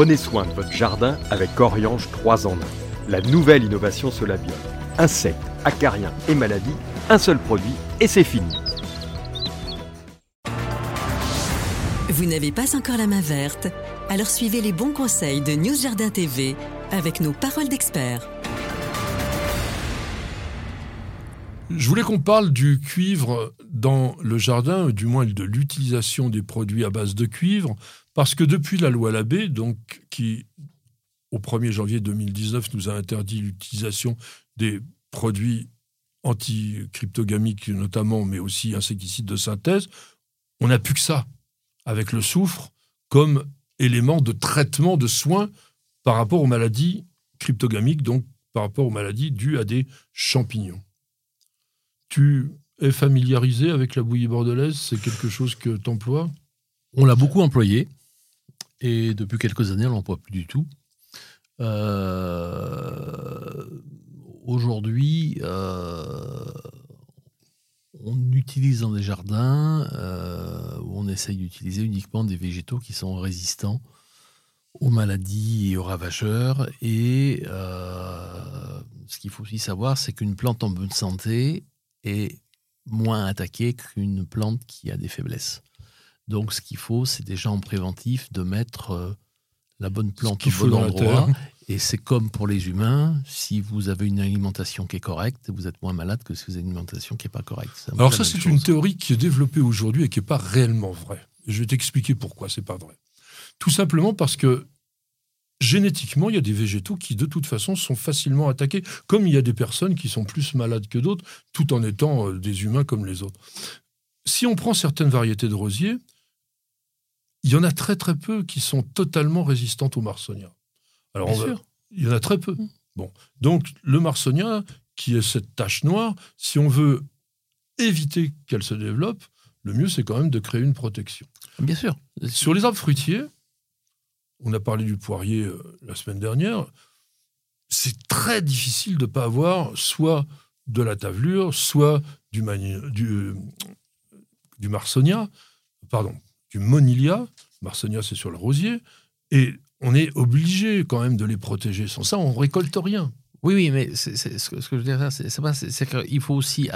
Prenez soin de votre jardin avec Oriange 3 en 1. La nouvelle innovation Solabium. Insectes, acariens et maladies, un seul produit et c'est fini. Vous n'avez pas encore la main verte? Alors suivez les bons conseils de News Jardin TV avec nos paroles d'experts. Je voulais qu'on parle du cuivre dans le jardin, du moins de l'utilisation des produits à base de cuivre, parce que depuis la loi Labbé, donc qui au 1er janvier 2019 nous a interdit l'utilisation des produits anti-cryptogamiques notamment, mais aussi insecticides de synthèse, on n'a plus que ça, avec le soufre comme élément de traitement, de soins par rapport aux maladies cryptogamiques, donc par rapport aux maladies dues à des champignons. Tu es familiarisé avec la bouillie bordelaise C'est quelque chose que tu emploies On l'a beaucoup employé. Et depuis quelques années, on l'emploie plus du tout. Euh, aujourd'hui, euh, on utilise dans des jardins euh, où on essaye d'utiliser uniquement des végétaux qui sont résistants aux maladies et aux ravageurs. Et ce qu'il faut aussi savoir, c'est qu'une plante en bonne santé est moins attaquée qu'une plante qui a des faiblesses. Donc, ce qu'il faut, c'est déjà en préventif de mettre euh, la bonne plante au bon endroit. Et c'est comme pour les humains, si vous avez une alimentation qui est correcte, vous êtes moins malade que si vous avez une alimentation qui n'est pas correcte. Alors ça, c'est une théorie qui est développée aujourd'hui et qui n'est pas réellement vraie. Je vais t'expliquer pourquoi c'est pas vrai. Tout simplement parce que génétiquement, il y a des végétaux qui, de toute façon, sont facilement attaqués, comme il y a des personnes qui sont plus malades que d'autres, tout en étant euh, des humains comme les autres. Si on prend certaines variétés de rosiers, il y en a très très peu qui sont totalement résistantes au marsonia. Alors, il y en a très peu. Mm. Bon, donc le marsonia, qui est cette tache noire, si on veut éviter qu'elle se développe, le mieux c'est quand même de créer une protection. Bien sûr. Sur les arbres fruitiers, on a parlé du poirier euh, la semaine dernière, c'est très difficile de ne pas avoir soit de la tavelure, soit du, marsonia, pardon, du Monilia. Marsonia, c'est sur le rosier. Et on est obligé quand même de les protéger. Sans ça, on récolte rien. Oui, oui, mais ce, que, je veux dire, c'est qu'il faut aussi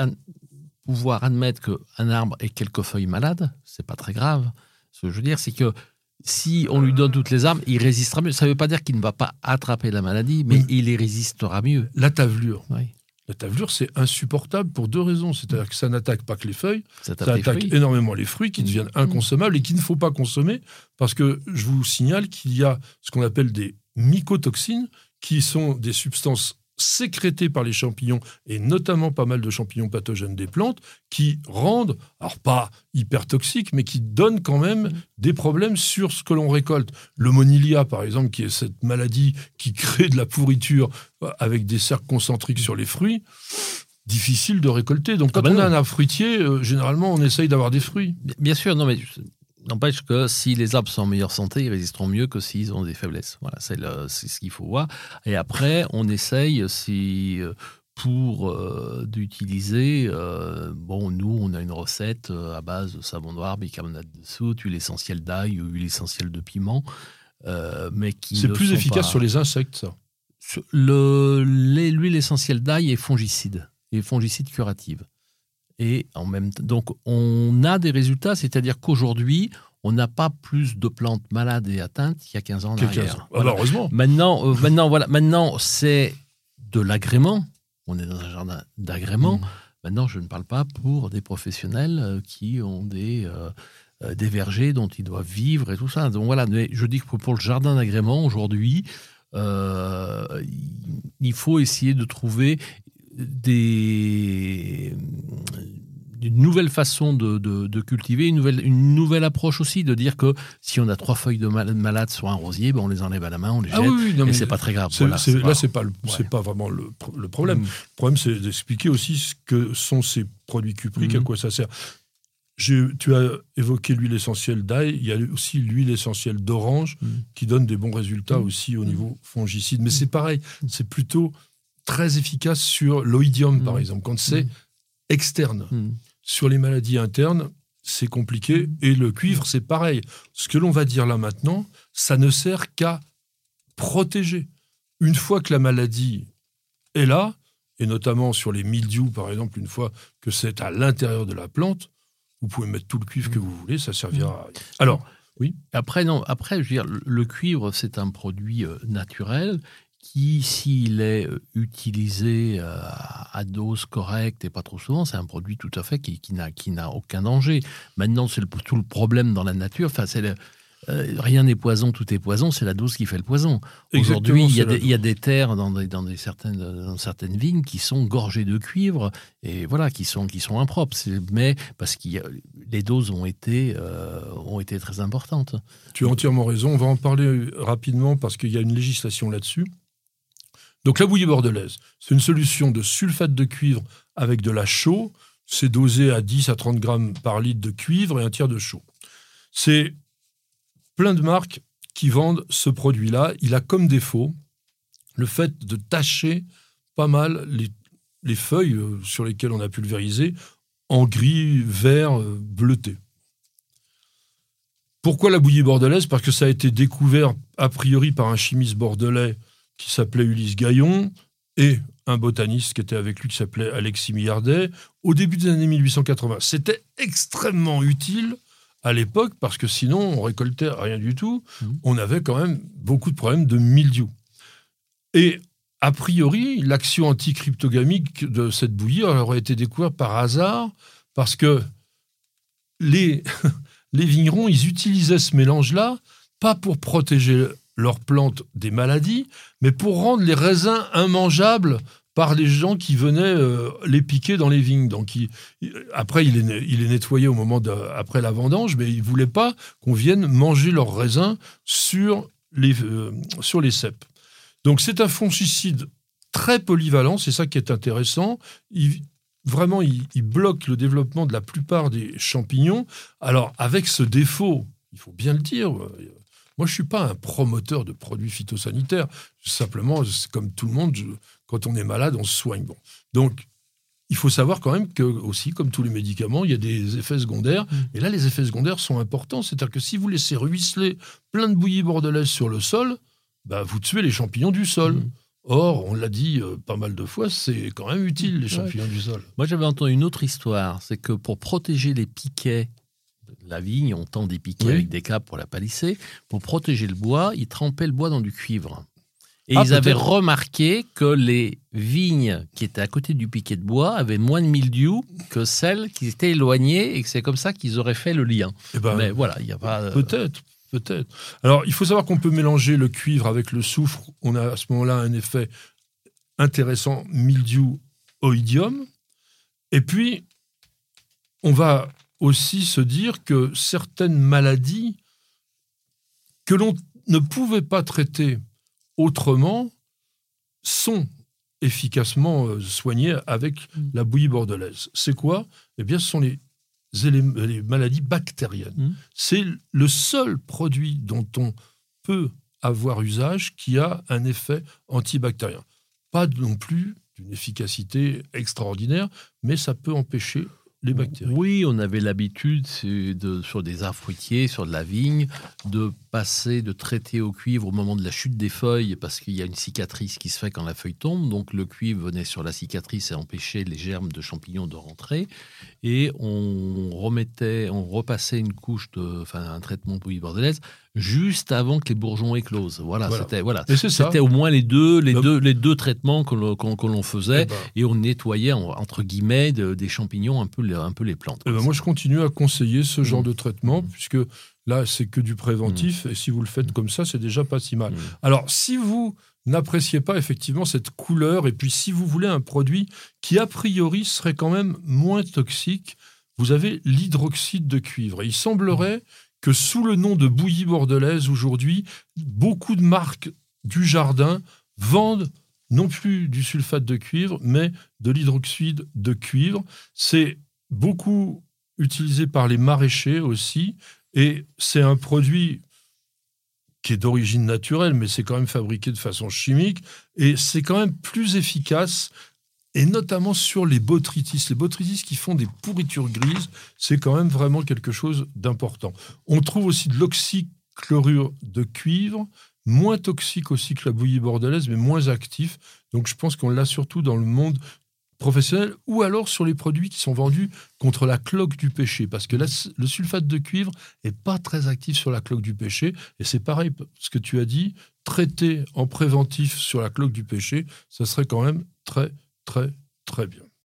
pouvoir admettre qu'un arbre ait quelques feuilles malades. C'est pas très grave. Ce que je veux dire, c'est que si on lui donne toutes les armes, il résistera mieux. Ça ne veut pas dire qu'il ne va pas attraper la maladie, mais il y résistera mieux. La tavelure. Oui. La tavelure, c'est insupportable pour deux raisons. C'est-à-dire que ça n'attaque pas que les feuilles, ça, attaque énormément les fruits qui deviennent mmh. inconsommables et qu'il ne faut pas consommer parce que je vous signale qu'il y a ce qu'on appelle des mycotoxines qui sont des substances sécrétés par les champignons, et notamment pas mal de champignons pathogènes des plantes, qui rendent, alors pas hyper toxiques, mais qui donnent quand même des problèmes sur ce que l'on récolte. Le monilia, par exemple, qui est cette maladie qui crée de la pourriture euh, avec des cercles concentriques sur les fruits, difficile de récolter. Donc ah quand bah on a un arbre fruitier, euh, généralement, on essaye d'avoir des fruits. Bien sûr, non mais N'empêche que si les arbres sont en meilleure santé, ils résisteront mieux que s'ils ont des faiblesses. Voilà, c'est, ce qu'il faut voir. Et après, on essaye, si euh, pour euh, d'utiliser, euh, bon, nous, on a une recette à base de savon noir, bicarbonate de soude, huile essentielle d'ail ou huile essentielle de piment, mais qui c'est plus efficace sur les insectes, ça. Le, l'huile essentielle d'ail est fongicide, et fongicide curative. Et en même temps, donc on a des résultats, c'est-à-dire qu'aujourd'hui, on n'a pas plus de plantes malades et atteintes qu'il y a 15 ans en arrière. Ah, heureusement. Maintenant, euh, maintenant, voilà, maintenant c'est de l'agrément. On est dans un jardin d'agrément. Mmh. Maintenant, je ne parle pas pour des professionnels euh, qui ont des, euh, des vergers dont ils doivent vivre et tout ça. Donc voilà, je dis que pour le jardin d'agrément, aujourd'hui, il faut essayer de trouver des, une nouvelle façon de, cultiver, une nouvelle, une nouvelle approche aussi, de dire que si on a trois feuilles de malade sur un rosier, ben on les enlève à la main, on les ah jette, et c'est pas très grave. là, c'est pas, pas vraiment le, problème. Mm. Le problème, c'est d'expliquer aussi ce que sont ces produits cupriques, à mm. quoi ça sert. Tu as évoqué l'huile essentielle d'ail, il y a aussi l'huile essentielle d'orange mm. qui donne des bons résultats aussi au niveau fongicide. Mais c'est pareil, c'est plutôt très efficace sur l'oïdium, par mmh. exemple, quand c'est mmh. externe. Mmh. Sur les maladies internes, c'est compliqué. Et le cuivre, c'est pareil. Ce que l'on va dire là maintenant, ça ne sert qu'à protéger. Une fois que la maladie est là, et notamment sur les mildiou, par exemple, une fois que c'est à l'intérieur de la plante, vous pouvez mettre tout le cuivre que vous voulez, ça servira. Alors, oui. Après, non, après, je veux dire, le cuivre, c'est un produit euh, naturel qui, s'il est euh, utilisé euh, à dose correcte et pas trop souvent, c'est un produit tout à fait qui, qui n'a aucun danger. Maintenant, c'est tout le problème dans la nature. Enfin, c'est euh, rien n'est poison, tout est poison, c'est la dose qui fait le poison. Aujourd'hui, il, y, a des terres dans, des, dans, des certaines, dans certaines vignes qui sont gorgées de cuivre et voilà, qui sont, qui sont impropres. Mais parce que les doses ont été, ont été très importantes. Tu as entièrement raison. On va en parler rapidement parce qu'il y a une législation là-dessus. Donc la bouillie bordelaise, c'est une solution de sulfate de cuivre avec de la chaux. C'est dosé à 10 à 30 grammes par litre de cuivre et un tiers de chaux. C'est plein de marques qui vendent ce produit-là. Il a comme défaut le fait de tacher pas mal les, feuilles euh, sur lesquelles on a pulvérisé en gris, vert, euh, bleuté. Pourquoi la bouillie bordelaise? Parce que ça a été découvert a priori par un chimiste bordelais qui s'appelait Ulysse Gaillon, et un botaniste qui était avec lui qui s'appelait Alexis Millardet, au début des années 1880. C'était extrêmement utile à l'époque parce que sinon on récoltait rien du tout. Mmh. On avait quand même beaucoup de problèmes de mildiou. Et a priori, l'action anticryptogamique de cette bouillie aurait été découverte par hasard parce que les, les vignerons, ils utilisaient ce mélange-là pas pour protéger leurs plantes des maladies, mais pour rendre les raisins immangeables par les gens qui venaient euh, les piquer dans les vignes. Donc, après, il est, il nettoyé au moment de, après la vendange, mais il voulait pas qu'on vienne manger leurs raisins sur les, euh, sur les cèpes. Donc, c'est un fongicide très polyvalent, c'est ça qui est intéressant. Vraiment, il, il, bloque le développement de la plupart des champignons. Alors, avec ce défaut, il faut bien le dire, moi, je ne suis pas un promoteur de produits phytosanitaires. Simplement, comme tout le monde, quand on est malade, on se soigne. Bon. Donc, il faut savoir quand même que, aussi, comme tous les médicaments, il y a des effets secondaires. Mm. Et là, les effets secondaires sont importants. C'est-à-dire que si vous laissez ruisseler plein de bouillie bordelaise sur le sol, bah, vous tuez les champignons du sol. Mm. Or, on l'a dit euh, pas mal de fois, c'est quand même utile, les champignons du sol. Moi, j'avais entendu une autre histoire. C'est que pour protéger les piquets la vigne, on tend des piquets avec des câbles pour la palisser. Pour protéger le bois, ils trempaient le bois dans du cuivre. Et ah, ils avaient remarqué que les vignes qui étaient à côté du piquet de bois avaient moins de mildiou que celles qui étaient éloignées et que c'est comme ça qu'ils auraient fait le lien. Eh ben, Mais voilà, il n'y a pas. Euh, peut-être, peut-être. Alors, il faut savoir qu'on peut mélanger le cuivre avec le soufre. On a à ce moment-là un effet intéressant mildiou oïdium. Et puis, on va aussi se dire que certaines maladies que l'on ne pouvait pas traiter autrement sont efficacement euh, soignées avec mm. la bouillie bordelaise. C'est quoi? Eh bien, ce sont les, les maladies bactériennes. Mm. C'est le seul produit dont on peut avoir usage qui a un effet antibactérien. Pas non plus d'une efficacité extraordinaire, mais ça peut empêcher oui, on avait l'habitude de, sur des arbres fruitiers, sur de la vigne, de passer, de traiter au cuivre au moment de la chute des feuilles, parce qu'il y a une cicatrice qui se fait quand la feuille tombe. Donc le cuivre venait sur la cicatrice et empêchait les germes de champignons de rentrer. Et on remettait, on repassait une couche de, enfin un traitement bouillie bordelaise juste avant que les bourgeons éclosent. Voilà, c'était voilà, c'était au moins les deux, les deux, les deux traitements que l'on faisait eh ben. et on nettoyait entre guillemets des champignons un peu, un peu les plantes. Eh ben, moi, je continue à conseiller ce genre mmh. de traitement mmh. puisque là, c'est que du préventif mmh. et si vous le faites comme ça, c'est déjà pas si mal. Alors, si vous n'appréciez pas effectivement cette couleur et puis si vous voulez un produit qui a priori serait quand même moins toxique, vous avez l'hydroxyde de cuivre. il semblerait que sous le nom de bouillie bordelaise, aujourd'hui, beaucoup de marques du jardin vendent non plus du sulfate de cuivre, mais de l'hydroxyde de cuivre. C'est beaucoup utilisé par les maraîchers aussi, et c'est un produit qui est d'origine naturelle, mais c'est quand même fabriqué de façon chimique, et c'est quand même plus efficace et notamment sur les botrytis. Les botrytis qui font des pourritures grises, c'est quand même vraiment quelque chose d'important. On trouve aussi de l'oxychlorure de cuivre moins toxique aussi que la bouillie bordelaise, mais moins actif. Donc je pense qu'on l'a surtout dans le monde professionnel ou alors sur les produits qui sont vendus contre la cloque du péché. Parce que le sulfate de cuivre est pas très actif sur la cloque du péché. Et c'est pareil, ce que tu as dit, traiter en préventif sur la cloque du péché, ça serait quand même très, très, très bien.